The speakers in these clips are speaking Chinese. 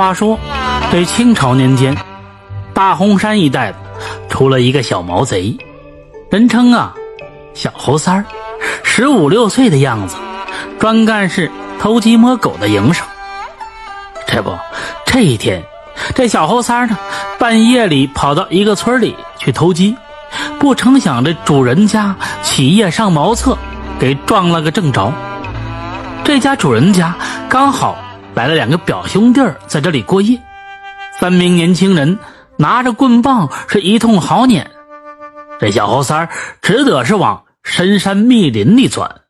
话说，这清朝年间，大洪山一带出了一个小毛贼，人称啊小猴三儿，十五六岁的样子，专干是偷鸡摸狗的营生。这不，这一天，这小猴三儿呢，半夜里跑到一个村里去偷鸡，不成想这主人家起夜上茅厕，给撞了个正着。这家主人家刚好。来了两个表兄弟在这里过夜，三名年轻人拿着棍棒是一通好撵，这小猴三儿只得是往深山密林里钻。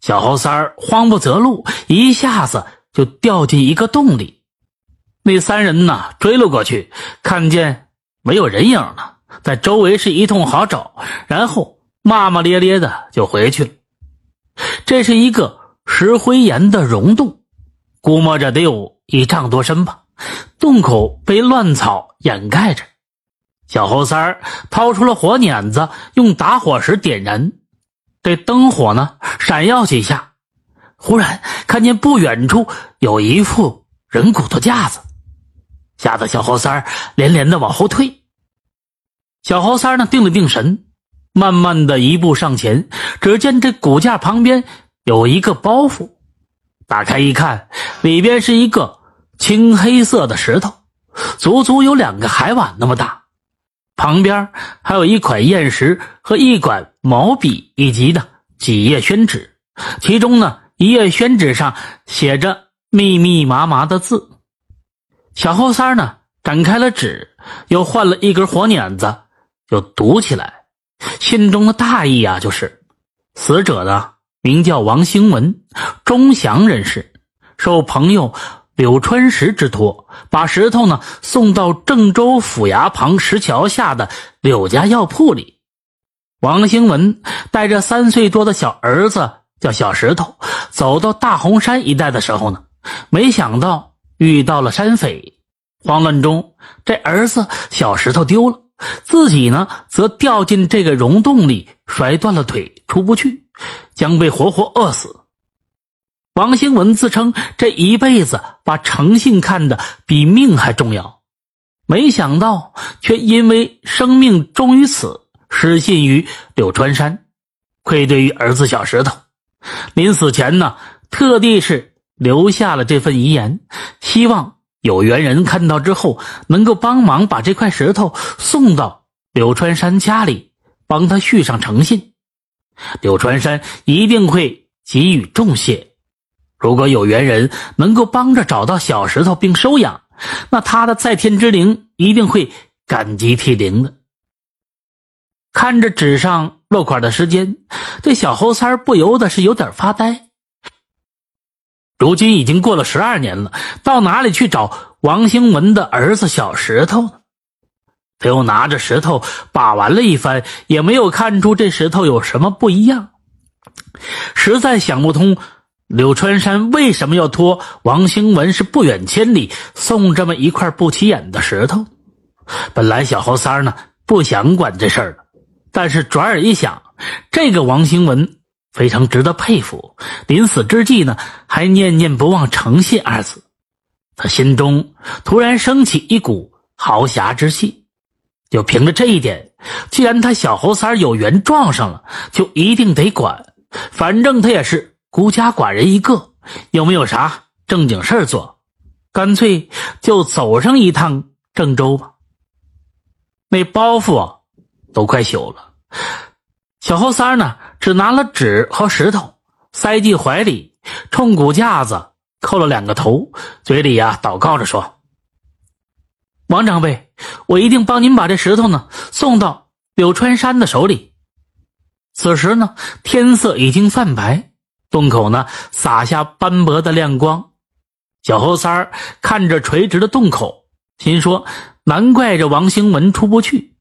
小猴三儿慌不择路，一下子就掉进一个洞里。那三人呢追了过去，看见没有人影了，在周围是一通好找，然后骂骂咧咧的就回去了。这是一个石灰岩的溶洞。估摸着得有一丈多深吧，洞口被乱草掩盖着。小猴三儿掏出了火捻子，用打火石点燃，这灯火呢闪耀几下，忽然看见不远处有一副人骨头架子，吓得小猴三儿连连的往后退。小猴三儿呢定了定神，慢慢的一步上前，只见这骨架旁边有一个包袱。打开一看，里边是一个青黑色的石头，足足有两个海碗那么大。旁边还有一块砚石和一管毛笔，以及的几页宣纸。其中呢，一页宣纸上写着密密麻麻的字。小后三呢，展开了纸，又换了一根火捻子，就读起来。信中的大意啊，就是死者的。名叫王兴文，钟祥人士，受朋友柳川石之托，把石头呢送到郑州府衙旁石桥下的柳家药铺里。王兴文带着三岁多的小儿子叫小石头，走到大洪山一带的时候呢，没想到遇到了山匪，慌乱中这儿子小石头丢了，自己呢则掉进这个溶洞里，摔断了腿，出不去。将被活活饿死。王兴文自称这一辈子把诚信看得比命还重要，没想到却因为生命终于此，失信于柳川山，愧对于儿子小石头。临死前呢，特地是留下了这份遗言，希望有缘人看到之后，能够帮忙把这块石头送到柳川山家里，帮他续上诚信。柳传山一定会给予重谢。如果有缘人能够帮着找到小石头并收养，那他的在天之灵一定会感激涕零的。看着纸上落款的时间，这小猴三不由得是有点发呆。如今已经过了十二年了，到哪里去找王兴文的儿子小石头呢？他又拿着石头把玩了一番，也没有看出这石头有什么不一样，实在想不通柳川山为什么要托王兴文是不远千里送这么一块不起眼的石头。本来小猴三呢不想管这事儿的，但是转而一想，这个王兴文非常值得佩服，临死之际呢还念念不忘诚信二字，他心中突然升起一股豪侠之气。就凭着这一点，既然他小猴三有缘撞上了，就一定得管。反正他也是孤家寡人一个，又没有啥正经事做，干脆就走上一趟郑州吧。那包袱啊，都快朽了。小猴三呢，只拿了纸和石头，塞进怀里，冲骨架子叩了两个头，嘴里呀祷告着说。王长辈，我一定帮您把这石头呢送到柳川山的手里。此时呢，天色已经泛白，洞口呢洒下斑驳的亮光。小猴三儿看着垂直的洞口，心说：难怪这王兴文出不去，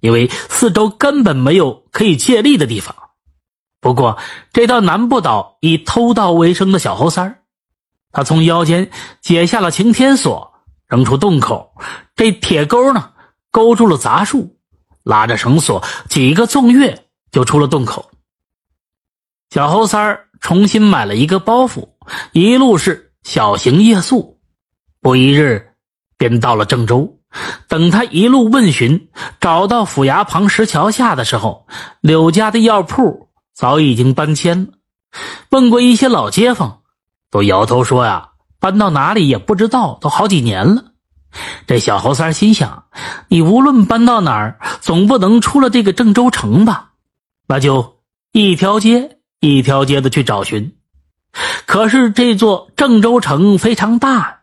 因为四周根本没有可以借力的地方。不过，这倒难不倒以偷盗为生的小猴三儿。他从腰间解下了擎天锁。扔出洞口，这铁钩呢勾住了杂树，拉着绳索，几个纵跃就出了洞口。小猴三儿重新买了一个包袱，一路是小行夜宿。不一日，便到了郑州。等他一路问询，找到府衙旁石桥下的时候，柳家的药铺早已经搬迁了。问过一些老街坊，都摇头说呀，搬到哪里也不知道，都好几年了。这小猴三心想：你无论搬到哪儿，总不能出了这个郑州城吧？那就一条街一条街的去找寻。可是这座郑州城非常大。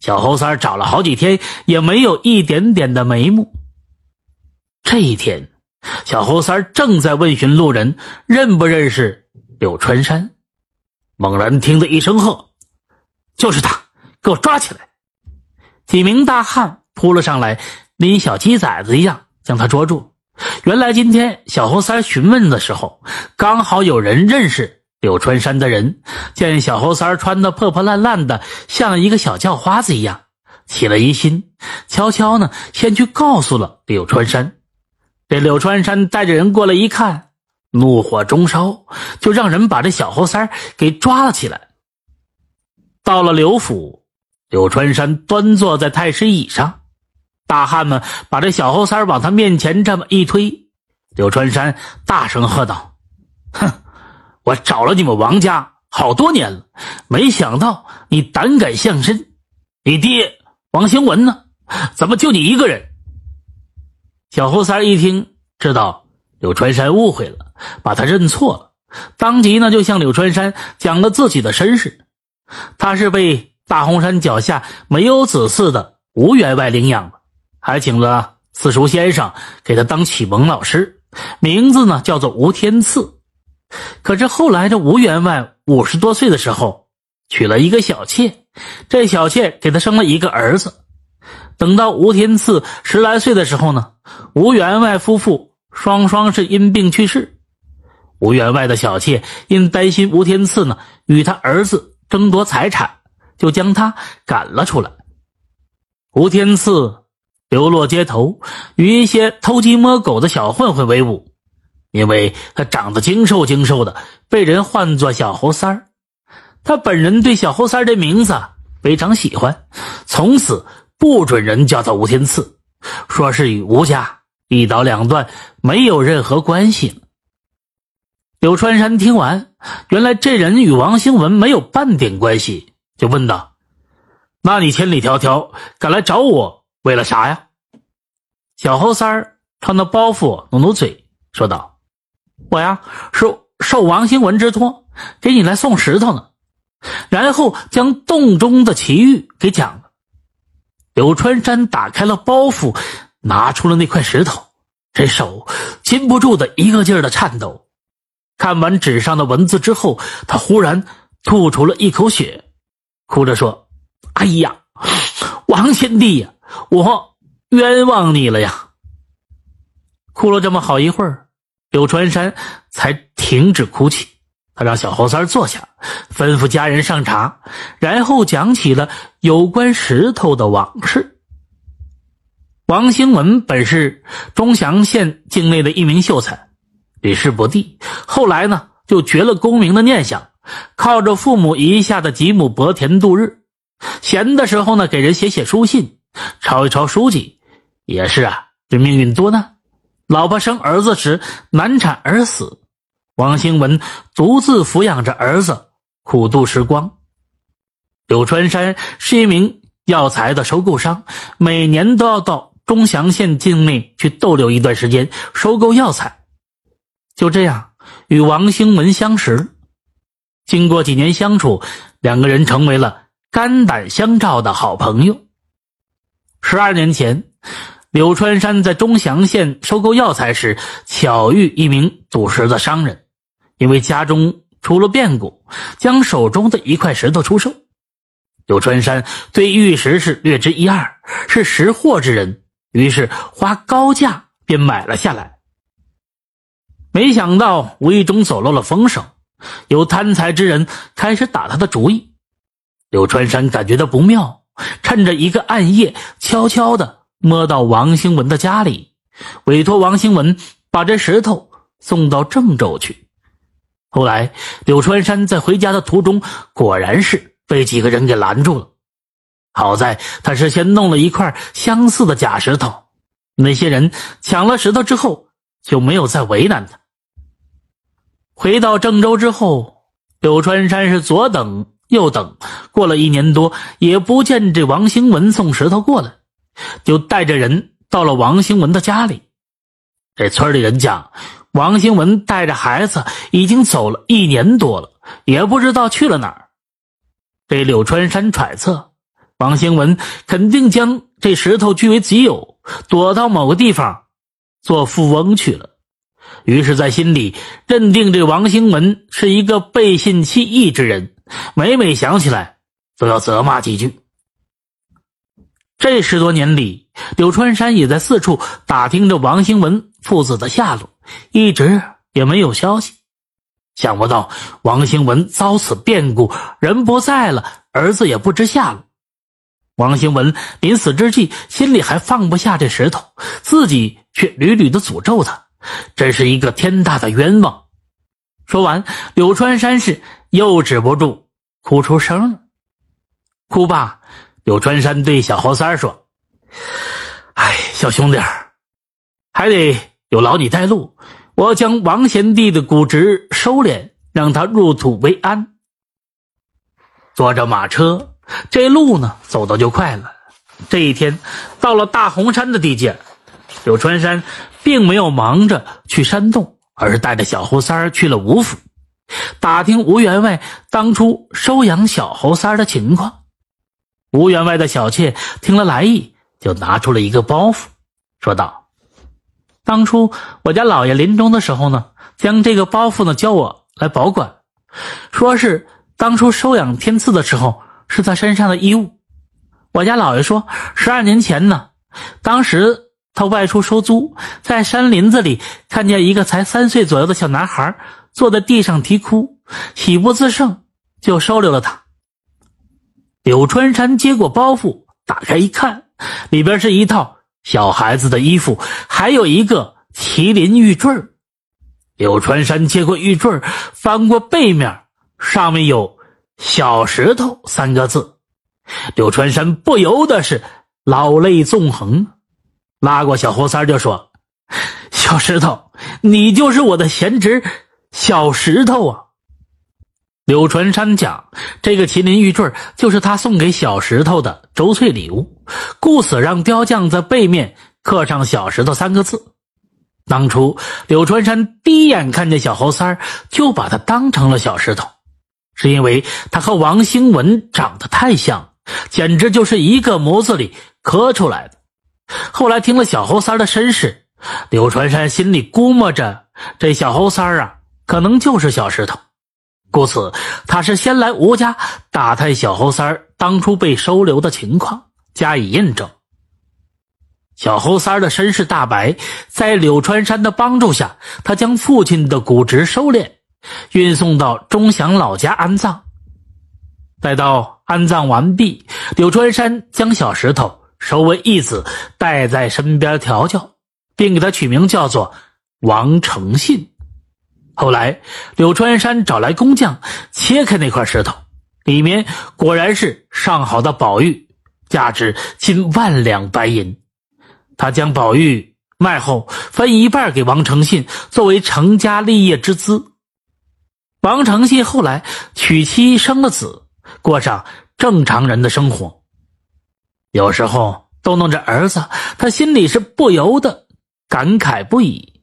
小猴三找了好几天，也没有一点点的眉目。这一天，小猴三正在问询路人认不认识柳川山，猛然听得一声喝：“就是他，给我抓起来！”几名大汉扑了上来，拎小鸡崽子一样将他捉住。原来今天小猴三询问的时候，刚好有人认识。柳川山的人见小猴三穿的破破烂烂的，像一个小叫花子一样，起了疑心，悄悄呢先去告诉了柳川山。这柳川山带着人过来一看，怒火中烧，就让人把这小猴三给抓了起来。到了刘府，柳川山端坐在太师椅上，大汉们把这小猴三往他面前这么一推，柳川山大声喝道：“哼！”我找了你们王家好多年了，没想到你胆敢现身。你爹王兴文呢？怎么就你一个人？小猴三一听，知道柳川山误会了，把他认错了，当即呢就向柳川山讲了自己的身世。他是被大红山脚下没有子嗣的吴员外领养的，还请了私塾先生给他当启蒙老师，名字呢叫做吴天赐。可是后来，这吴员外五十多岁的时候，娶了一个小妾，这小妾给他生了一个儿子。等到吴天赐十来岁的时候呢，吴员外夫妇双双是因病去世。吴员外的小妾因担心吴天赐呢与他儿子争夺财产，就将他赶了出来。吴天赐流落街头，与一些偷鸡摸狗的小混混为伍。因为他长得精瘦精瘦的，被人唤作小猴三儿。他本人对小猴三儿这名字非常喜欢，从此不准人叫他吴天赐，说是与吴家一刀两断，没有任何关系。柳川山听完，原来这人与王兴文没有半点关系，就问道：“那你千里迢迢赶来找我，为了啥呀？”小猴三儿朝那包袱努努嘴，说道。我呀是受王兴文之托，给你来送石头呢。然后将洞中的奇遇给讲了。柳川山打开了包袱，拿出了那块石头，这手禁不住的一个劲儿的颤抖。看完纸上的文字之后，他忽然吐出了一口血，哭着说：“哎呀，王贤弟呀，我冤枉你了呀！”哭了这么好一会儿。柳川山才停止哭泣，他让小猴三坐下，吩咐家人上茶，然后讲起了有关石头的往事。王兴文本是钟祥县境内的一名秀才，屡试不第，后来呢就绝了功名的念想，靠着父母遗下的几亩薄田度日。闲的时候呢，给人写写书信，抄一抄书籍，也是啊，这命运多难。老婆生儿子时难产而死，王兴文独自抚养着儿子，苦度时光。柳川山是一名药材的收购商，每年都要到钟祥县境内去逗留一段时间，收购药材。就这样，与王兴文相识。经过几年相处，两个人成为了肝胆相照的好朋友。十二年前。柳川山在钟祥县收购药材时，巧遇一名赌石的商人，因为家中出了变故，将手中的一块石头出售。柳川山对玉石是略知一二，是识货之人，于是花高价便买了下来。没想到无意中走漏了风声，有贪财之人开始打他的主意。柳川山感觉到不妙，趁着一个暗夜，悄悄的。摸到王兴文的家里，委托王兴文把这石头送到郑州去。后来，柳川山在回家的途中，果然是被几个人给拦住了。好在他事先弄了一块相似的假石头，那些人抢了石头之后就没有再为难他。回到郑州之后，柳川山是左等右等，过了一年多也不见这王兴文送石头过来，就带着人到了王兴文的家里。这村里人讲，王兴文带着孩子已经走了一年多了，也不知道去了哪儿。这柳川山揣测。王兴文肯定将这石头据为己有，躲到某个地方做富翁去了。于是，在心里认定这王兴文是一个背信弃义之人，每每想起来都要责骂几句。这十多年里，柳川山也在四处打听着王兴文父子的下落，一直也没有消息。想不到王兴文遭此变故，人不在了，儿子也不知下落。王兴文临死之际，心里还放不下这石头，自己却屡屡的诅咒他，真是一个天大的冤枉。说完，柳川山是又止不住哭出声了。哭罢，柳川山对小猴三说：“哎，小兄弟还得有劳你带路。我要将王贤弟的骨殖收敛，让他入土为安。”坐着马车。这路呢，走的就快了。这一天到了大红山的地界，柳川山并没有忙着去山洞，而是带着小猴三儿去了吴府，打听吴员外当初收养小猴三儿的情况。吴员外的小妾听了来意，就拿出了一个包袱，说道：“当初我家老爷临终的时候呢，将这个包袱呢交我来保管，说是当初收养天赐的时候。”是他身上的衣物。我家老爷说，十二年前呢，当时他外出收租，在山林子里看见一个才三岁左右的小男孩坐在地上啼哭，喜不自胜，就收留了他。柳川山接过包袱，打开一看，里边是一套小孩子的衣服，还有一个麒麟玉坠柳川山接过玉坠翻过背面，上面有。小石头三个字，柳川山不由得是老泪纵横，拉过小猴三就说：“小石头，你就是我的贤侄小石头啊！”柳传山讲，这个麒麟玉坠就是他送给小石头的周岁礼物，故此让雕匠在背面刻上“小石头”三个字。当初柳传山第一眼看见小猴三就把他当成了小石头。是因为他和王兴文长得太像，简直就是一个模子里刻出来的。后来听了小猴三的身世，柳传山心里估摸着这小猴三啊，可能就是小石头，故此他是先来吴家打探小猴三当初被收留的情况，加以印证。小猴三的身世大白，在柳传山的帮助下，他将父亲的骨殖收敛。运送到钟祥老家安葬。待到安葬完毕，柳传山将小石头收为义子，带在身边调教，并给他取名叫做王诚信。后来，柳川山找来工匠切开那块石头，里面果然是上好的宝玉，价值近万两白银。他将宝玉卖后，分一半给王诚信，作为成家立业之资。王诚信后来娶妻生了子，过上正常人的生活。有时候逗弄着儿子，他心里是不由得感慨不已。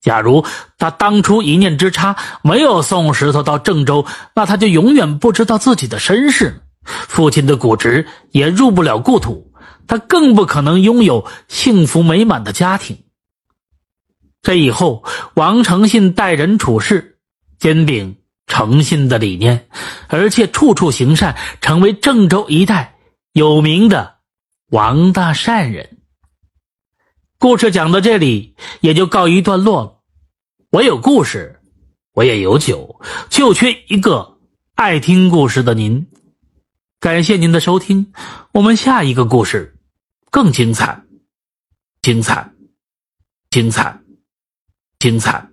假如他当初一念之差，没有送石头到郑州，那他就永远不知道自己的身世，父亲的骨殖也入不了故土，他更不可能拥有幸福美满的家庭。这以后，王诚信待人处事坚定。诚信的理念，而且处处行善，成为郑州一带有名的王大善人。故事讲到这里，也就告一段落了。我有故事，我也有酒，就缺一个爱听故事的您。感谢您的收听，我们下一个故事更精彩，精彩，精彩，精彩。